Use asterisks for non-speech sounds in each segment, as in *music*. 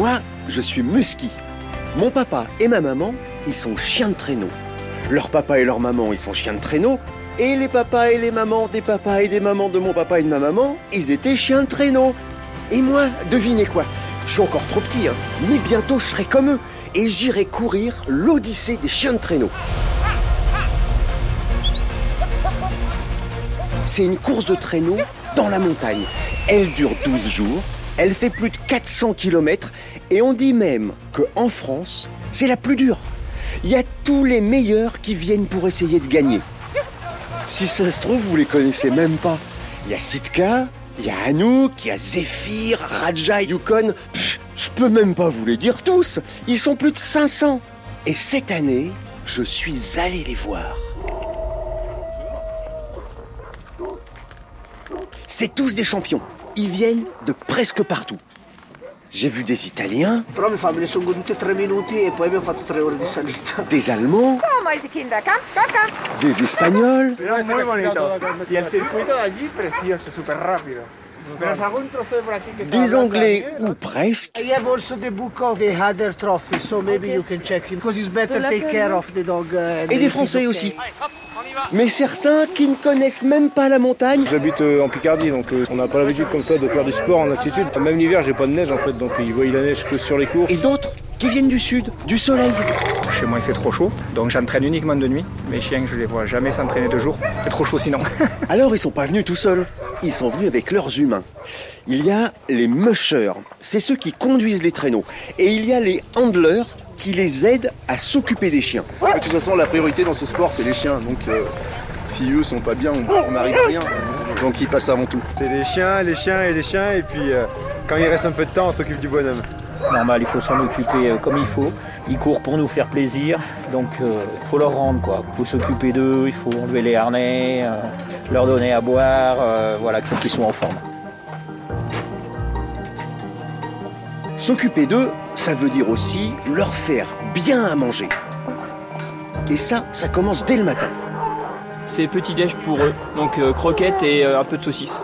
Moi, je suis Musky. Mon papa et ma maman, ils sont chiens de traîneau. Leur papa et leur maman, ils sont chiens de traîneau. Et les papas et les mamans des papas et des mamans de mon papa et de ma maman, ils étaient chiens de traîneau. Et moi, devinez quoi? Je suis encore trop petit, hein. mais bientôt je serai comme eux et j'irai courir l'Odyssée des chiens de traîneau. C'est une course de traîneau dans la montagne. Elle dure 12 jours, elle fait plus de 400 km et on dit même qu'en France, c'est la plus dure. Il y a tous les meilleurs qui viennent pour essayer de gagner. Si ça se trouve, vous les connaissez même pas. Il y a Sitka, il y a Anouk, il y a Zephyr, Raja, Yukon. Je peux même pas vous les dire tous. Ils sont plus de 500. Et cette année, je suis allé les voir. C'est tous des champions. Ils viennent de presque partout. J'ai vu des Italiens, e *laughs* des Allemands, komm. des Espagnols, Des Anglais ou presque, I have also the book of the other trophy, so maybe you can check it. Because it's better take care of the dog. uh, and et des Français aussi. Mais certains qui ne connaissent même pas la montagne, J'habite euh, en Picardie, donc euh, on n'a pas l'habitude comme ça de faire du sport en altitude. Même l'hiver, j'ai pas de neige en fait, donc ils voient la neige que sur les cours. et d'autres qui viennent du sud, du soleil. Chez moi, il fait trop chaud, donc j'entraîne uniquement de nuit. Mes chiens, je les vois jamais s'entraîner de jour. C'est trop chaud sinon. *laughs* Alors ils sont pas venus tout seuls, ils sont venus avec leurs humains. Il y a les mushers, c'est ceux qui conduisent les traîneaux. Et il y a les handlers qui les aident à s'occuper des chiens. De toute façon, la priorité dans ce sport, c'est les chiens. Donc, euh, si eux sont pas bien, on n'arrive à rien. Donc, ils passent avant tout. C'est les chiens, les chiens et les chiens, et puis euh, quand il reste un peu de temps, on s'occupe du bonhomme. Normal, il faut s'en occuper euh, comme il faut. Ils courent pour nous faire plaisir, donc il faut leur rendre quoi. Il faut s'occuper d'eux, il faut enlever les harnais, euh, leur donner à boire, euh, voilà, il faut qu'ils soient en forme. S'occuper d'eux, ça veut dire aussi leur faire bien à manger. Et ça, ça commence dès le matin. C'est petit déj pour eux. Donc euh, croquettes et euh, un peu de saucisse.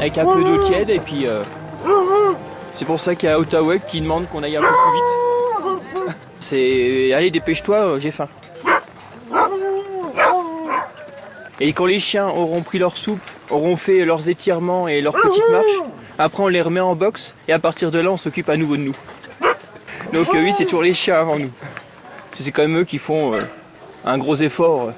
Avec un peu d'eau tiède et puis euh, c'est pour ça qu'il y a Ottawa qui demande qu'on aille un peu plus vite. C'est allez dépêche-toi, j'ai faim. Et quand les chiens auront pris leur soupe, auront fait leurs étirements et leurs petites marches, après on les remet en box et à partir de là on s'occupe à nouveau de nous. Donc euh, oui c'est toujours les chiens avant nous. C'est quand même eux qui font euh, un gros effort euh,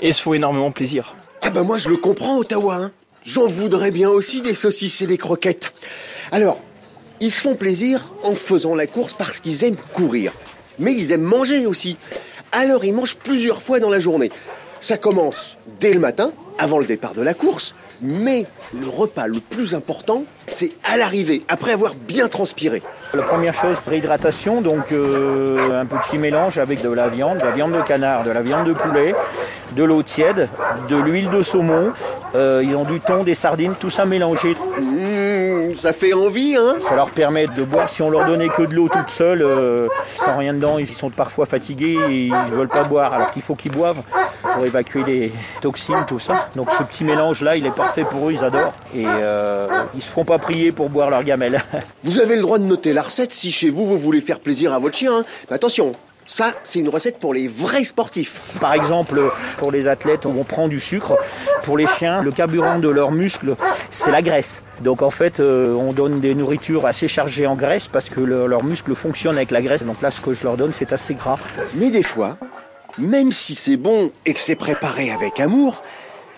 et se font énormément plaisir. Ah ben moi je le comprends Ottawa, hein. J'en voudrais bien aussi des saucisses et des croquettes. Alors, ils se font plaisir en faisant la course parce qu'ils aiment courir. Mais ils aiment manger aussi. Alors ils mangent plusieurs fois dans la journée. Ça commence dès le matin, avant le départ de la course. Mais le repas le plus important, c'est à l'arrivée, après avoir bien transpiré. La première chose, réhydratation, donc euh, un petit mélange avec de la viande, de la viande de canard, de la viande de poulet, de l'eau tiède, de l'huile de saumon, euh, ils ont du thon, des sardines, tout ça mélangé. Mmh, ça fait envie, hein Ça leur permet de boire. Si on leur donnait que de l'eau toute seule, euh, sans rien dedans, ils sont parfois fatigués et ils ne veulent pas boire, alors qu'il faut qu'ils boivent pour évacuer les toxines, tout ça. Donc ce petit mélange-là, il est parfait pour eux, ils adorent. Et euh, ils se font pas prier pour boire leur gamelle. Vous avez le droit de noter la recette si chez vous, vous voulez faire plaisir à votre chien. hein. Mais attention, ça, c'est une recette pour les vrais sportifs. Par exemple, pour les athlètes, on prend du sucre. Pour les chiens, le carburant de leurs muscles, c'est la graisse. Donc en fait, euh, on donne des nourritures assez chargées en graisse parce que le- leurs muscles fonctionnent avec la graisse. Donc là, ce que je leur donne, c'est assez gras. Mais des fois, même si c'est bon et que c'est préparé avec amour,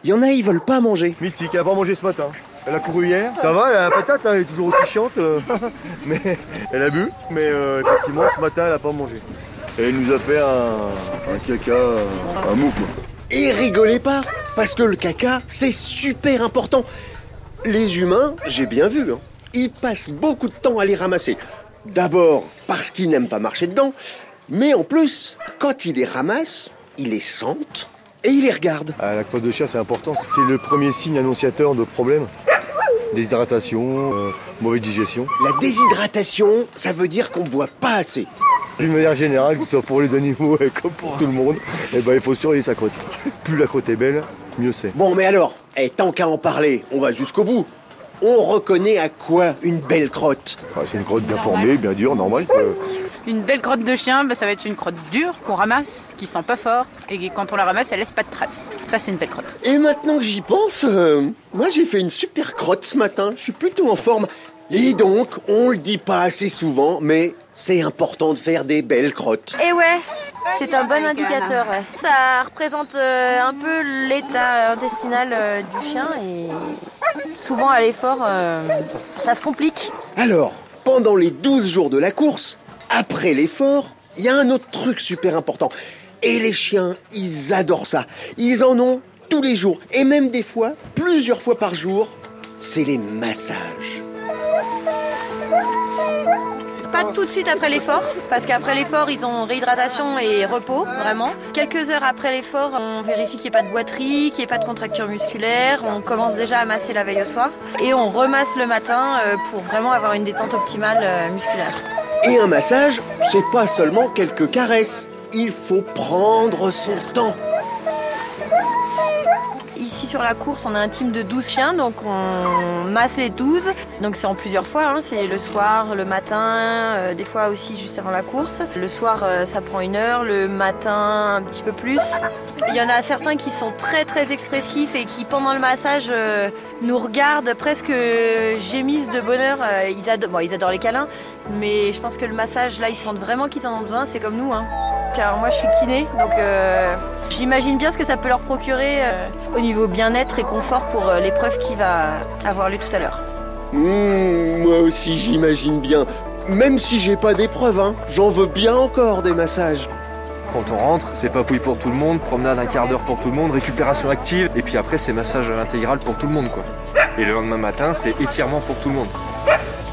il y en a, ils veulent pas manger. Mystique, elle a pas mangé ce matin. Elle a couru hier. Ça va, elle a la patate, hein, elle est toujours aussi chiante. euh, *laughs* mais elle a bu, mais euh, effectivement, ce matin, elle a pas mangé. Et elle nous a fait un, un caca, un mou, quoi. Et rigolez pas, parce que le caca, c'est super important. Les humains, j'ai bien vu, hein, ils passent beaucoup de temps à les ramasser. D'abord parce qu'ils n'aiment pas marcher dedans, mais en plus, quand ils les ramassent, ils les sentent et ils les regardent. Ah, la crotte de chien, c'est important. C'est le premier signe annonciateur de problèmes. Déshydratation, euh, mauvaise digestion. La déshydratation, ça veut dire qu'on boit pas assez. D'une manière générale, que ce soit pour les animaux et comme pour tout le monde, eh ben, il faut surveiller sa crotte. Plus la crotte est belle, mieux c'est. Bon, mais alors, eh, tant qu'à en parler, on va jusqu'au bout. on reconnaît à quoi une belle crotte? Ah, C'est une crotte bien formée, bien dure, normale. quoi. Une belle crotte de chien, bah, ça va être une crotte dure qu'on ramasse, qui sent pas fort, et quand on la ramasse, elle laisse pas de traces. Ça, c'est une belle crotte. Et maintenant que j'y pense, euh, moi j'ai fait une super crotte ce matin. Je suis plutôt en forme. Et donc, on le dit pas assez souvent, mais c'est important de faire des belles crottes. Et ouais, c'est un bon indicateur. ouais. Ça représente euh, un peu l'état intestinal euh, du chien et souvent à l'effort, euh, ça se complique. Alors, pendant les 12 jours de la course, après l'effort, il y a un autre truc super important. Et les chiens, ils adorent ça. Ils en ont tous les jours, et même des fois, plusieurs fois par jour. C'est les massages. Tout de suite après l'effort, parce qu'après l'effort, ils ont réhydratation et repos, vraiment. Quelques heures après l'effort, on vérifie qu'il n'y ait pas de boiterie, qu'il n'y ait pas de contracture musculaire. On commence déjà à masser la veille au soir. Et on remasse le matin euh, pour vraiment avoir une détente optimale euh, musculaire. Et un massage, c'est pas seulement quelques caresses. Il faut prendre son temps. Ici sur la course, on a un team de 12 chiens, donc on masse les 12. Donc c'est en plusieurs fois, hein. c'est le soir, le matin, euh, des fois aussi juste avant la course. Le soir, euh, ça prend une heure, le matin, un petit peu plus. Il y en a certains qui sont très très expressifs et qui pendant le massage euh, nous regardent presque gémissent de bonheur. Ils adorent, ils adorent les câlins, mais je pense que le massage, là, ils sentent vraiment qu'ils en ont besoin, c'est comme nous. Hein. Car moi je suis kiné, donc j'imagine bien ce que ça peut leur procurer euh, au niveau bien-être et confort pour euh, l'épreuve qui va avoir lieu tout à l'heure. Mmh, moi aussi, j'imagine bien. Même si j'ai pas d'épreuve, hein, j'en veux bien encore des massages. Quand on rentre, c'est papouille pour tout le monde, promenade un quart d'heure pour tout le monde, récupération active, et puis après c'est massage intégral pour tout le monde quoi. Et le lendemain matin, c'est étirement pour tout le monde.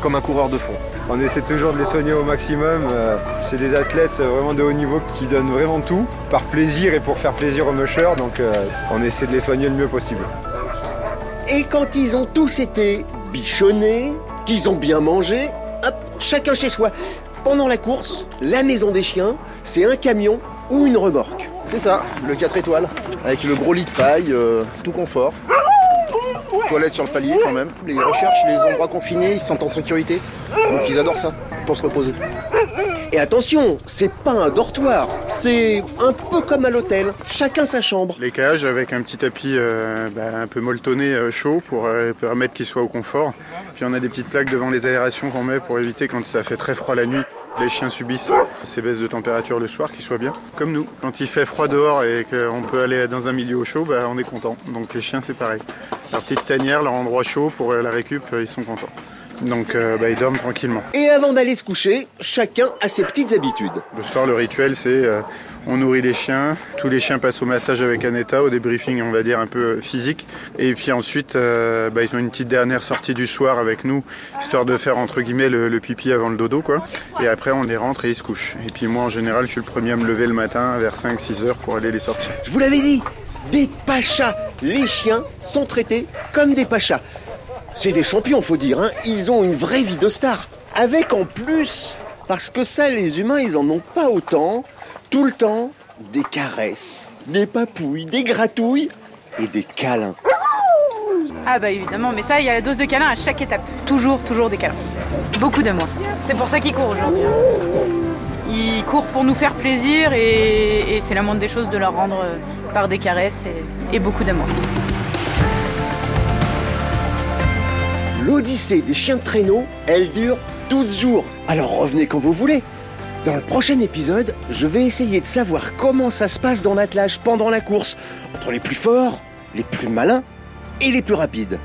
Comme un coureur de fond. On essaie toujours de les soigner au maximum. Euh, C'est des athlètes vraiment de haut niveau qui donnent vraiment tout, par plaisir et pour faire plaisir aux mushers, donc euh, on essaie de les soigner le mieux possible. Et quand ils ont tous été bichonnés, qu'ils ont bien mangé, hop, chacun chez soi. Pendant la course, la maison des chiens, c'est un camion ou une remorque. C'est ça, le 4 étoiles, avec le gros lit de paille, euh, tout confort. Toilette sur le palier quand même. Les recherches, les endroits confinés, ils se sentent en sécurité. Donc ils adorent ça, pour se reposer. Et attention, c'est pas un dortoir, c'est un peu comme à l'hôtel, chacun sa chambre. Les cages avec un petit tapis euh, bah, un peu molletonné euh, chaud pour euh, permettre qu'il soit au confort. Puis on a des petites plaques devant les aérations qu'on met pour éviter quand ça fait très froid la nuit. Les chiens subissent ces baisses de température le soir, qu'ils soient bien, comme nous. Quand il fait froid dehors et qu'on peut aller dans un milieu au chaud, bah, on est content. Donc les chiens c'est pareil. Leur petite tanière, leur endroit chaud pour euh, la récup, euh, ils sont contents. Donc euh, bah, ils dorment tranquillement. Et avant d'aller se coucher, chacun a ses petites habitudes. Le soir, le rituel, c'est euh, on nourrit les chiens. Tous les chiens passent au massage avec Aneta, au débriefing, on va dire, un peu physique. Et puis ensuite, euh, bah, ils ont une petite dernière sortie du soir avec nous, histoire de faire, entre guillemets, le, le pipi avant le dodo, quoi. Et après, on les rentre et ils se couchent. Et puis moi, en général, je suis le premier à me lever le matin vers 5-6 heures pour aller les sortir. Je vous l'avais dit, des pachas. Les chiens sont traités comme des pachas. C'est des champions, faut dire. Hein. Ils ont une vraie vie de star. Avec en plus, parce que ça, les humains, ils en ont pas autant, tout le temps, des caresses, des papouilles, des gratouilles et des câlins. Ah bah évidemment, mais ça, il y a la dose de câlin à chaque étape. Toujours, toujours des câlins. Beaucoup d'amour. C'est pour ça qu'il court aujourd'hui. hein. Il court pour nous faire plaisir et, et c'est la moindre des choses de leur rendre euh, par des caresses et, beaucoup d'amour. L'odyssée des chiens de traîneau, elle dure 12 jours. Alors revenez quand vous voulez. Dans le prochain épisode, je vais essayer de savoir comment ça se passe dans l'attelage pendant la course, entre les plus forts, les plus malins et les plus rapides.